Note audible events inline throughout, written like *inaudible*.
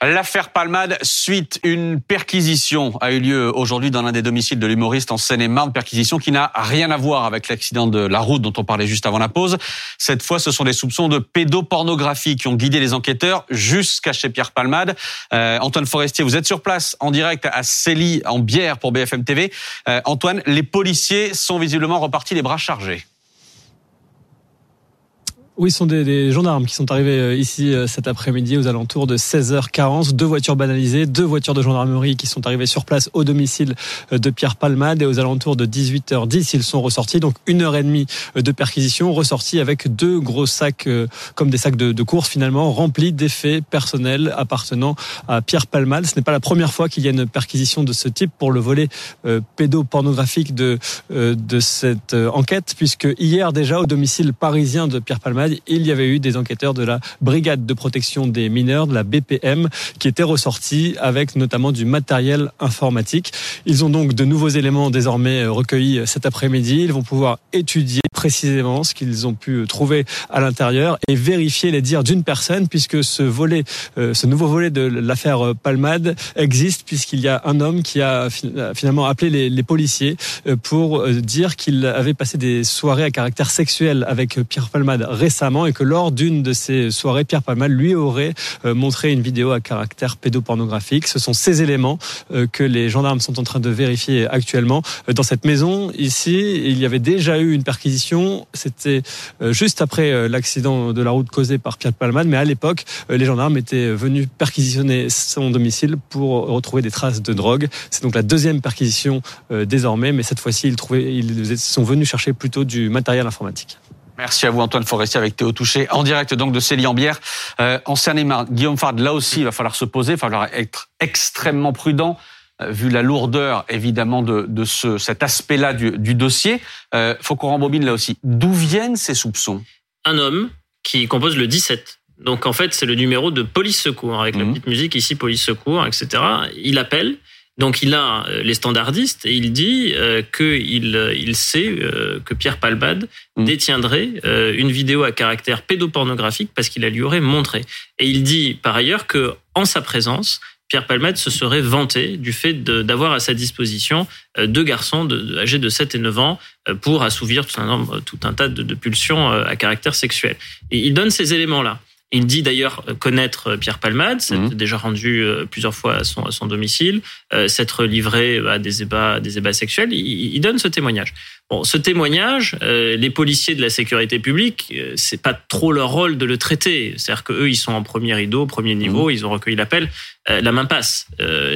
L'affaire Palmade, suite, une perquisition a eu lieu aujourd'hui dans l'un des domiciles de l'humoriste en Seine-et-Marne, perquisition qui n'a rien à voir avec l'accident de la route dont on parlait juste avant la pause. Cette fois, ce sont des soupçons de pédopornographie qui ont guidé les enquêteurs jusqu'à chez Pierre Palmade. Euh, Antoine Forestier, vous êtes sur place en direct à Célie, en Bière pour BFM TV. Euh, Antoine, les policiers sont visiblement repartis les bras chargés. Oui, ce sont des, des, gendarmes qui sont arrivés euh, ici euh, cet après-midi aux alentours de 16h40. Deux voitures banalisées, deux voitures de gendarmerie qui sont arrivées sur place au domicile euh, de Pierre Palmade et aux alentours de 18h10, ils sont ressortis. Donc une heure et demie de perquisition, ressortis avec deux gros sacs, comme des sacs de, de course finalement, remplis d'effets personnels appartenant à Pierre Palmade. Ce n'est pas la première fois qu'il y a une perquisition de ce type pour le volet pédopornographique de, de cette enquête, puisque hier déjà au domicile parisien de Pierre Palmade, il y avait eu des enquêteurs de la brigade de protection des mineurs, de la BPM, qui étaient ressortis avec notamment du matériel informatique. Ils ont donc de nouveaux éléments désormais recueillis cet après-midi. Ils vont pouvoir étudier précisément ce qu'ils ont pu trouver à l'intérieur et vérifier les dires d'une personne puisque ce volet, euh, ce nouveau volet de l'affaire Palmade existe puisqu'il y a un homme qui a finalement appelé les, les policiers euh, pour euh, dire qu'il avait passé des soirées à caractère sexuel avec Pierre Palmade récemment et que lors d'une de ces soirées, Pierre Palmade lui aurait euh, montré une vidéo à caractère pédopornographique. Ce sont ces éléments euh, que les gendarmes sont en train de vérifier actuellement. Euh, dans cette maison, ici, il y avait déjà eu une perquisition. C'était juste après l'accident de la route causé par Pierre Palmade, mais à l'époque, les gendarmes étaient venus perquisitionner son domicile pour retrouver des traces de drogue. C'est donc la deuxième perquisition désormais, mais cette fois-ci, ils, ils sont venus chercher plutôt du matériel informatique. Merci à vous Antoine Forestier avec Théo Touché en direct donc de Célie-en-Bière euh, en Seine-et-Marne. Guillaume Fard, là aussi il va falloir se poser, il va falloir être extrêmement prudent euh, vu la lourdeur évidemment de, de ce, cet aspect-là du, du, dossier. Euh, faut qu'on rembobine là aussi. D'où viennent ces soupçons? Un homme qui compose le 17. Donc en fait c'est le numéro de police secours avec la mmh. petite musique ici police secours etc. Il appelle donc il a euh, les standardistes et il dit euh, qu'il euh, il sait que Pierre Palmade mmh. détiendrait une vidéo à caractère pédopornographique parce qu'il la lui aurait montré. Et il dit par ailleurs que en sa présence, Pierre Palmade se serait vanté du fait d'avoir à sa disposition deux garçons de, âgés de 7 et 9 ans pour assouvir tout un, tout un tas de, de pulsions à caractère sexuel. Et il donne ces éléments-là. Il dit d'ailleurs connaître Pierre Palmade, s'être mmh. déjà rendu euh, plusieurs fois à son, à son domicile, euh, s'être livré à des ébats, des ébats sexuels. Il, il, donne ce témoignage. Bon, ce témoignage, euh, les policiers de la sécurité publique, euh, c'est pas trop leur rôle de le traiter. C'est-à-dire que eux, ils sont en premier rideau, premier niveau, mmh. ils ont recueilli l'appel. Euh, la main passe.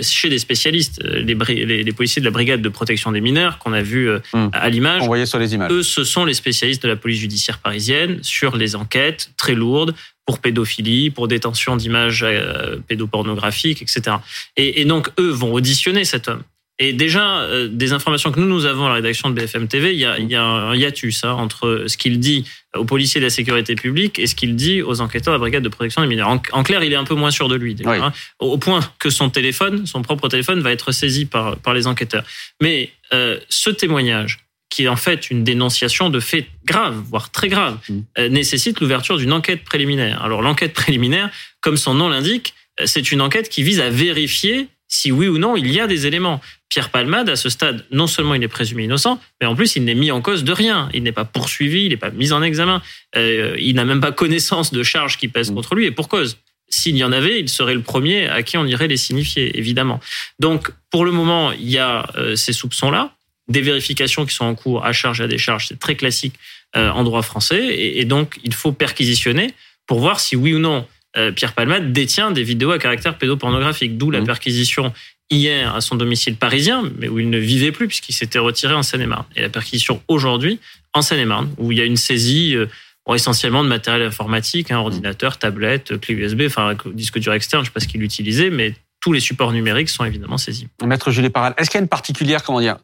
chez des spécialistes, les, les, les, policiers de la brigade de protection des mineurs qu'on a vu mmh. à l'image, sur les images. Eux, ce sont les spécialistes de la police judiciaire parisienne sur les enquêtes très lourdes pour pédophilie, pour détention d'images euh, pédopornographiques, etc. Et, et, donc, eux vont auditionner cet homme. Et déjà, euh, des informations que nous, nous avons à la rédaction de BFM TV, il y a, il y a un hiatus hein, entre ce qu'il dit aux policiers de la sécurité publique et ce qu'il dit aux enquêteurs de la brigade de protection des mineurs. En, clair, il est un peu moins sûr de lui, oui. hein, au point que son téléphone, son propre téléphone, va être saisi par, par les enquêteurs. Mais euh, ce témoignage, qui est en fait une dénonciation de faits graves, voire très graves, mmh. euh, nécessite l'ouverture d'une enquête préliminaire. Alors l'enquête préliminaire, comme son nom l'indique, euh, c'est une enquête qui vise à vérifier si oui ou non il y a des éléments. Pierre Palmade, à ce stade, non seulement il est présumé innocent, mais en plus il n'est mis en cause de rien. Il n'est pas poursuivi, il n'est pas mis en examen. Euh, il n'a même pas connaissance de charges qui pèsent mmh. contre lui et pour cause. S'il y en avait, il serait le premier à qui on irait les signifier, évidemment. Donc, pour le moment, il y a euh, ces soupçons-là des vérifications qui sont en cours à charge et à décharge. C'est très classique euh, en droit français. Et, et, donc, il faut perquisitionner pour voir si oui ou non euh, Pierre Palmade détient des vidéos à caractère pédopornographique. D'où la mmh. perquisition hier à son domicile parisien, mais où il ne vivait plus puisqu'il s'était retiré en Seine-et-Marne. Et la perquisition aujourd'hui en Seine-et-Marne, où il y a une saisie euh, essentiellement de matériel informatique, hein, ordinateur, tablette, clé USB, enfin disque dur externe, je ne sais pas ce qu'il utilisait, mais tous les supports numériques sont évidemment saisis. Maître Julie Paral, est-ce qu'il y a une particulière, comment dire,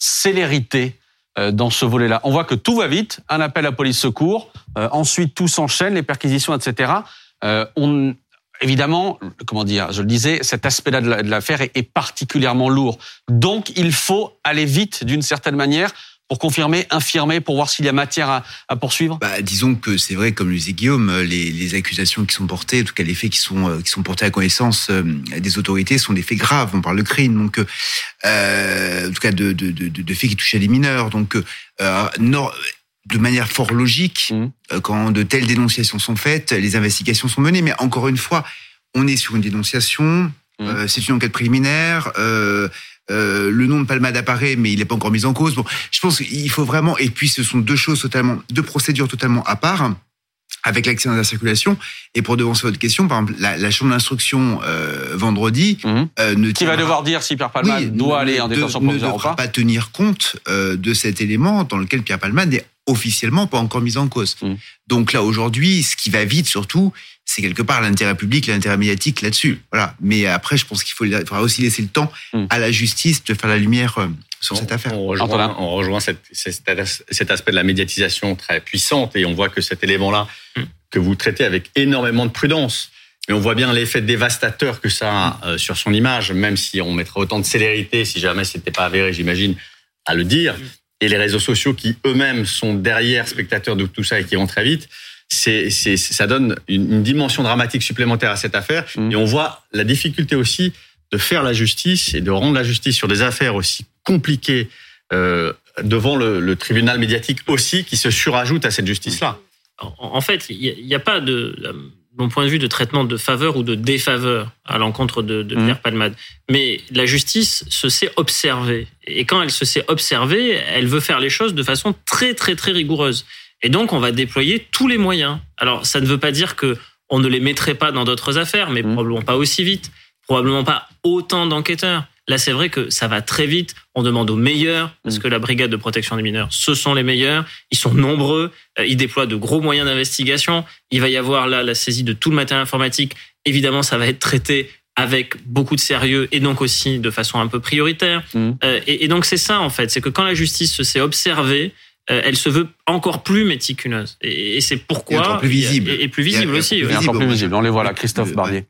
célérité euh, dans ce volet-là. On voit que tout va vite, un appel à police secours, euh, ensuite tout s'enchaîne, les perquisitions, etc. Euh, on, évidemment, comment dire, je le disais, cet aspect-là de l'affaire est, est particulièrement lourd. Donc, il faut aller vite d'une certaine manière pour confirmer, infirmer, pour voir s'il y a matière à, poursuivre? Bah, Disons que c'est vrai, comme le disait Guillaume, les, accusations qui sont portées, en tout cas les faits qui sont, euh, qui sont portés à connaissance euh, des autorités sont des faits graves. On parle de crime, donc euh, en tout cas de, de, de, de, faits qui touchent à des mineurs. Donc euh, de manière fort logique, mmh. quand de telles dénonciations sont faites, les investigations sont menées. Mais encore une fois, on est sur une dénonciation, mmh. c'est une enquête préliminaire. Euh, euh, le nom de Palmade apparaît, mais il n'est pas encore mis en cause. Bon, je pense qu'il faut vraiment. Et puis, ce sont deux choses totalement, deux procédures totalement à part avec l'accident de la circulation. Et pour devancer votre question, par exemple, la, chambre d'instruction euh, vendredi mhm. euh, ne qui va devoir dire si Pierre Palmade doit aller en détention provisoire ou pas. pas tenir compte de cet élément dans lequel Pierre Palmade n'est officiellement pas encore mis en cause. Mhm. Donc là, aujourd'hui, ce qui va vite surtout, c'est quelque part l'intérêt public, l'intérêt médiatique là-dessus. Voilà. Mais après, je pense qu'il faut, faudra aussi laisser le temps hmm. à la justice de faire la lumière euh, sur cette affaire. On rejoint, on rejoint cet aspect de la médiatisation très puissante et on voit que cet élément-là hmm. que vous traitez avec énormément de prudence. Mais on voit bien l'effet dévastateur que ça a euh, sur son image, même si on mettrait autant de célérité, si jamais c'était pas avéré, j'imagine, à le dire. Et les réseaux sociaux qui eux-mêmes sont derrière spectateurs de tout ça et qui vont très vite c'est, c'est, ça donne une, dimension dramatique supplémentaire à cette affaire. Mmh. Et on voit la difficulté aussi de faire la justice et de rendre la justice sur des affaires aussi compliquées euh, devant le, le, tribunal médiatique aussi qui se surajoute à cette justice-là. En fait, il n'y a, pas de, mon point de vue, de traitement de faveur ou de défaveur à l'encontre de, de mmh. Pierre Palmade. Mais la justice se sait observer. Et quand elle se sait observer, elle veut faire les choses de façon très, très, très rigoureuse. Et donc, on va déployer tous les moyens. Alors, ça ne veut pas dire que on ne les mettrait pas dans d'autres affaires, mais mmh. probablement pas aussi vite, probablement pas autant d'enquêteurs. Là, c'est vrai que ça va très vite. On demande aux meilleurs, parce mmh. que la brigade de protection des mineurs, ce sont les meilleurs. Ils sont nombreux. Euh, ils déploient de gros moyens d'investigation. Il va y avoir là la saisie de tout le matériel informatique. Évidemment, ça va être traité avec beaucoup de sérieux et donc aussi de façon un peu prioritaire. Mmh. Euh, et, et, donc c'est ça en fait, c'est que quand la justice se sait observer, euh, elle se veut encore plus méticuleuse. Et, c'est pourquoi. Et encore plus visible. Et, plus visible aussi. encore plus visible. On les voit là, Christophe Barbier.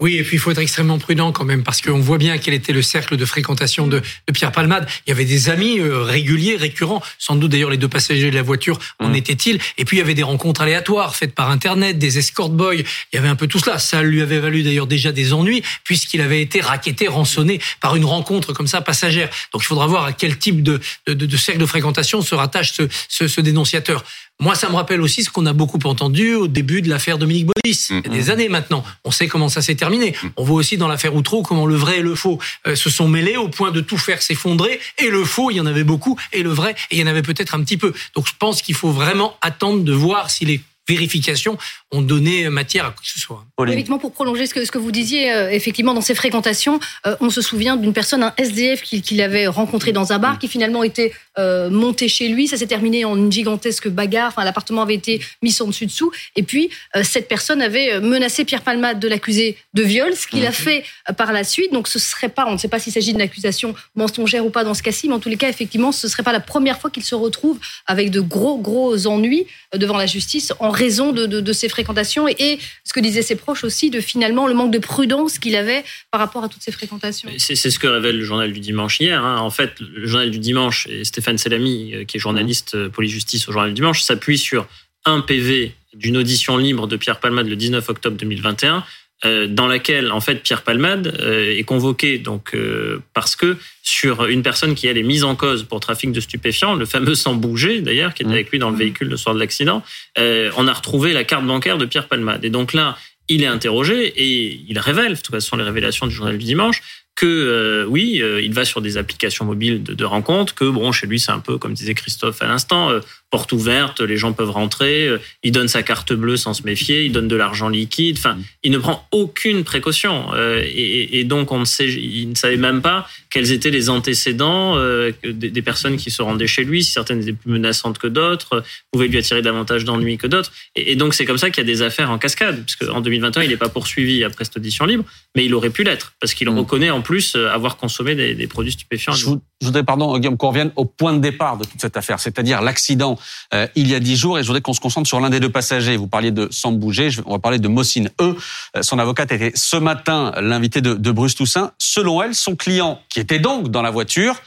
Oui, et puis il faut être extrêmement prudent quand même, parce qu'on voit bien quel était le cercle de fréquentation de, Pierre Palmade. Il y avait des amis euh, réguliers, récurrents, sans doute d'ailleurs les deux passagers de la voiture en mmh. étaient-ils. Et puis il y avait des rencontres aléatoires faites par Internet, des escort boys, il y avait un peu tout cela. Ça lui avait valu d'ailleurs déjà des ennuis, puisqu'il avait été raquetté, rançonné par une rencontre comme ça passagère. Donc il faudra voir à quel type de, de, cercle de fréquentation se rattache ce, ce dénonciateur. Moi, ça me rappelle aussi ce qu'on a beaucoup entendu au début de l'affaire Dominique Baudis. Il y a des mm-hmm. années maintenant. On sait comment ça s'est terminé. Mm. On voit aussi dans l'affaire Outreau comment le vrai et le faux euh, se sont mêlés au point de tout faire s'effondrer. Et le faux, il y en avait beaucoup. Et le vrai, il y en avait peut-être un petit peu. Donc, je pense qu'il faut vraiment attendre de voir si les vérifications ont donné matière à quoi que ce soit. Effectivement, pour prolonger ce que, ce que vous disiez, euh, effectivement, dans ces fréquentations, euh, on se souvient d'une personne, un SDF qu'il avait rencontré dans un bar, qui finalement était euh, monté chez lui. Ça s'est terminé en une gigantesque bagarre. Enfin, l'appartement avait été mis en dessus dessous. Et puis, cette personne avait menacé Pierre Palmade de l'accuser de viol, ce qu'il a mhm. fait par la suite. Donc, ce serait pas, on ne sait pas s'il s'agit d'une accusation mensongère ou pas dans ce cas-ci, mais en tous les cas, effectivement, ce serait pas la première fois qu'il se retrouve avec de gros, gros ennuis devant la justice en raison de, de, de ces fréquentations et, ce que disaient ses proches aussi de finalement le manque de prudence qu'il avait par rapport à toutes ces fréquentations. C'est ce que révèle le journal du dimanche hier. Hein. En fait, le journal du dimanche et Stéphane Selami, euh, qui est journaliste euh, police-justice au journal du dimanche, s'appuie sur un PV d'une audition libre de Pierre Palmade le 19 octobre 2021 euh, dans laquelle en fait Pierre Palmade euh, est convoqué donc euh, parce que sur une personne qui elle est mise en cause pour trafic de stupéfiants, le fameux sans bouger d'ailleurs qui était mmh. avec lui dans le véhicule le soir de l'accident, on a retrouvé la carte bancaire de Pierre Palmade et donc là il est interrogé et il révèle, de toute façon les révélations du journal du dimanche, que euh, oui, euh, il va sur des applications mobiles de, de rencontres, que bon, chez lui c'est un peu comme disait Christophe à l'instant, euh, porte ouverte, les gens peuvent rentrer, il donne sa carte bleue sans se méfier, il donne de l'argent liquide, enfin, il ne prend aucune précaution et, et, donc on ne sait, il ne savait même pas quels étaient les antécédents des, des, personnes qui se rendaient chez lui, si certaines étaient plus menaçantes que d'autres, pouvaient lui attirer davantage d'ennuis que d'autres, et, donc c'est comme ça qu'il y a des affaires en cascade, puisque en 2021 il n'est pas poursuivi après cette audition libre, mais il aurait pu l'être parce qu'il mm. reconnaît en plus euh, avoir consommé des, produits stupéfiants. Je, voudrais, pardon, Guillaume, qu'on revienne au point de départ de toute cette affaire, c'est-à-dire l'accident euh, il y a dix jours, et je voudrais qu'on se concentre sur l'un des deux passagers. Vous parliez de Sam Bouger, on va parler de Mossine E. Euh, son avocate était ce matin l'invité de, Bruce Toussaint. Selon elle, son client, qui était donc dans la voiture,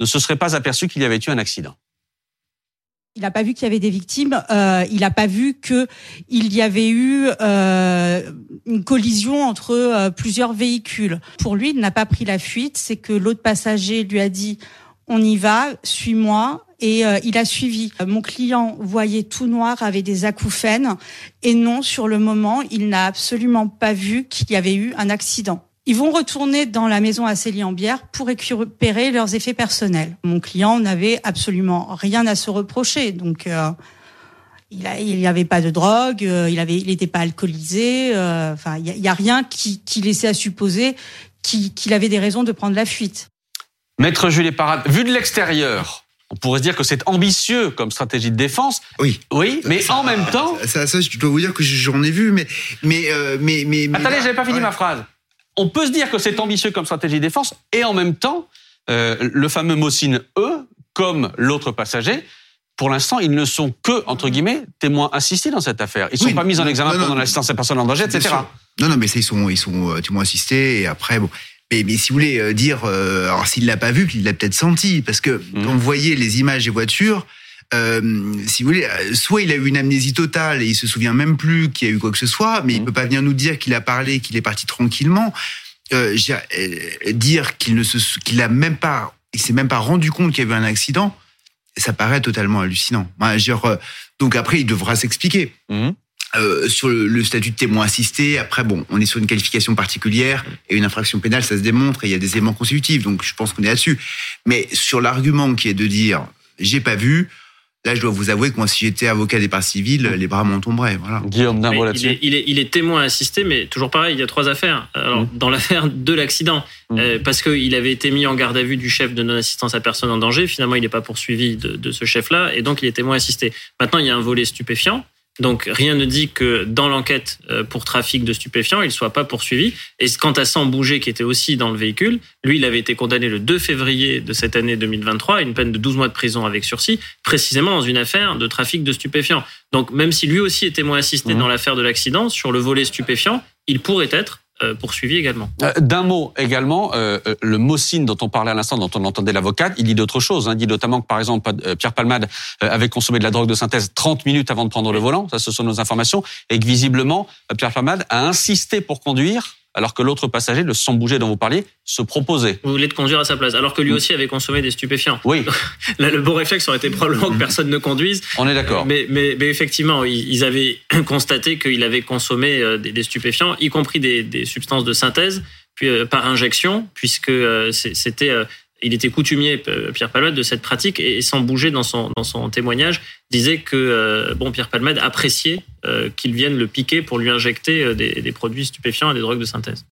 ne se serait pas aperçu qu'il y avait eu un accident. Il n'a pas vu qu'il y avait des victimes. Euh, il n'a pas vu que il y avait eu une collision entre plusieurs véhicules. Pour lui, il n'a pas pris la fuite. C'est que l'autre passager lui a dit "On y va, suis-moi." Et euh, il a suivi. Mon client voyait tout noir, avait des acouphènes, et non, sur le moment, il n'a absolument pas vu qu'il y avait eu un accident. Ils vont retourner dans la maison à Célie-en-Bière pour récupérer leurs effets personnels. Mon client n'avait absolument rien à se reprocher, donc euh, il n'y avait pas de drogue, euh, il n'était pas alcoolisé. Euh, enfin, il y, a rien qui, qui laissait à supposer qu'il avait des raisons de prendre la fuite. Maître Julie Parade, vu de l'extérieur, on pourrait se dire que c'est ambitieux comme stratégie de défense. Oui. Oui, mais en même temps. Ça, ça, je dois vous dire que j'en ai vu, mais, mais, mais, mais. Attendez, j'avais pas fini ma phrase on peut se dire que c'est ambitieux comme stratégie de défense, et en même temps, euh, le fameux Mossine E, comme l'autre passager, pour l'instant, ils ne sont que, entre guillemets, témoins assistés dans cette affaire. Ils ne sont pas mis en examen pendant l'assistance à personne en danger, etc. Non, non, mais ils sont, ils sont euh, témoins assistés, et après, bon. Mais, mais si vous voulez euh, dire, alors s'il l'a pas vu, qu'il l'a peut-être senti, parce que mmh. quand vous voyez les images des voitures, euh, si vous voulez, euh, soit il a eu une amnésie totale et il se souvient même plus qu'il y a eu quoi que ce soit, mais il mmh. peut pas venir nous dire qu'il a parlé, qu'il est parti tranquillement. Euh, euh dire qu'il ne se, qu'il a même pas, il s'est même pas rendu compte qu'il y avait un accident, ça paraît totalement hallucinant. Genre, donc après, il devra s'expliquer. Mmh. Euh, sur le, le, statut de témoin assisté, après, bon, on est sur une qualification particulière et une infraction pénale, ça se démontre et il y a des éléments consécutifs, donc je pense qu'on est là-dessus. Mais sur l'argument qui est de dire, j'ai pas vu, Là, je dois vous avouer que moi, si j'étais avocat des parts civiles, les bras m'en tomberaient. Voilà. Guillaume là-dessus. Il, il, est témoin assisté, mais toujours pareil, il y a trois affaires. Alors, mmh. dans l'affaire de l'accident, mmh. euh, parce qu'il avait été mis en garde à vue du chef de non-assistance à personne en danger, finalement, il n'est pas poursuivi de, de ce chef-là, et donc il est témoin assisté. Maintenant, il y a un volet stupéfiant. Donc rien ne dit que dans l'enquête euh, pour trafic de stupéfiants, il ne soit pas poursuivi. Et quant à Sam Bouger, qui était aussi dans le véhicule, lui, il avait été condamné le 2 février de cette année 2023 à une peine de 12 mois de prison avec sursis, précisément dans une affaire de trafic de stupéfiants. Donc même si lui aussi est témoin assisté mmh. dans l'affaire de l'accident, sur le volet stupéfiant, il pourrait être poursuivi également. Euh, d'un mot également, euh, le Mossine dont on parlait à l'instant, dont on entendait l'avocate, il dit d'autres choses. Hein. Il dit notamment que par exemple Pierre Palmade avait consommé de la drogue de synthèse 30 minutes avant de prendre le volant, ça ce sont nos informations, et que visiblement Pierre Palmade a insisté pour conduire alors que l'autre passager, le sans bouger dont vous parliez, se proposait. Vous voulez te conduire à sa place, alors que lui aussi avait consommé des stupéfiants. Oui. *laughs* Là, le beau réflexe aurait été probablement que personne ne conduise. On est d'accord. Mais, mais, mais, effectivement, ils avaient *clears throat* constaté qu'il avait consommé euh, des, stupéfiants, y compris des, des substances de synthèse, puis, euh, par injection, puisque euh, c'était il était coutumier, Pierre Palmade, de cette pratique et sans bouger dans son, dans son témoignage, disait que bon, Pierre Palmade appréciait qu'il vienne le piquer pour lui injecter des, des produits stupéfiants et des drogues de synthèse.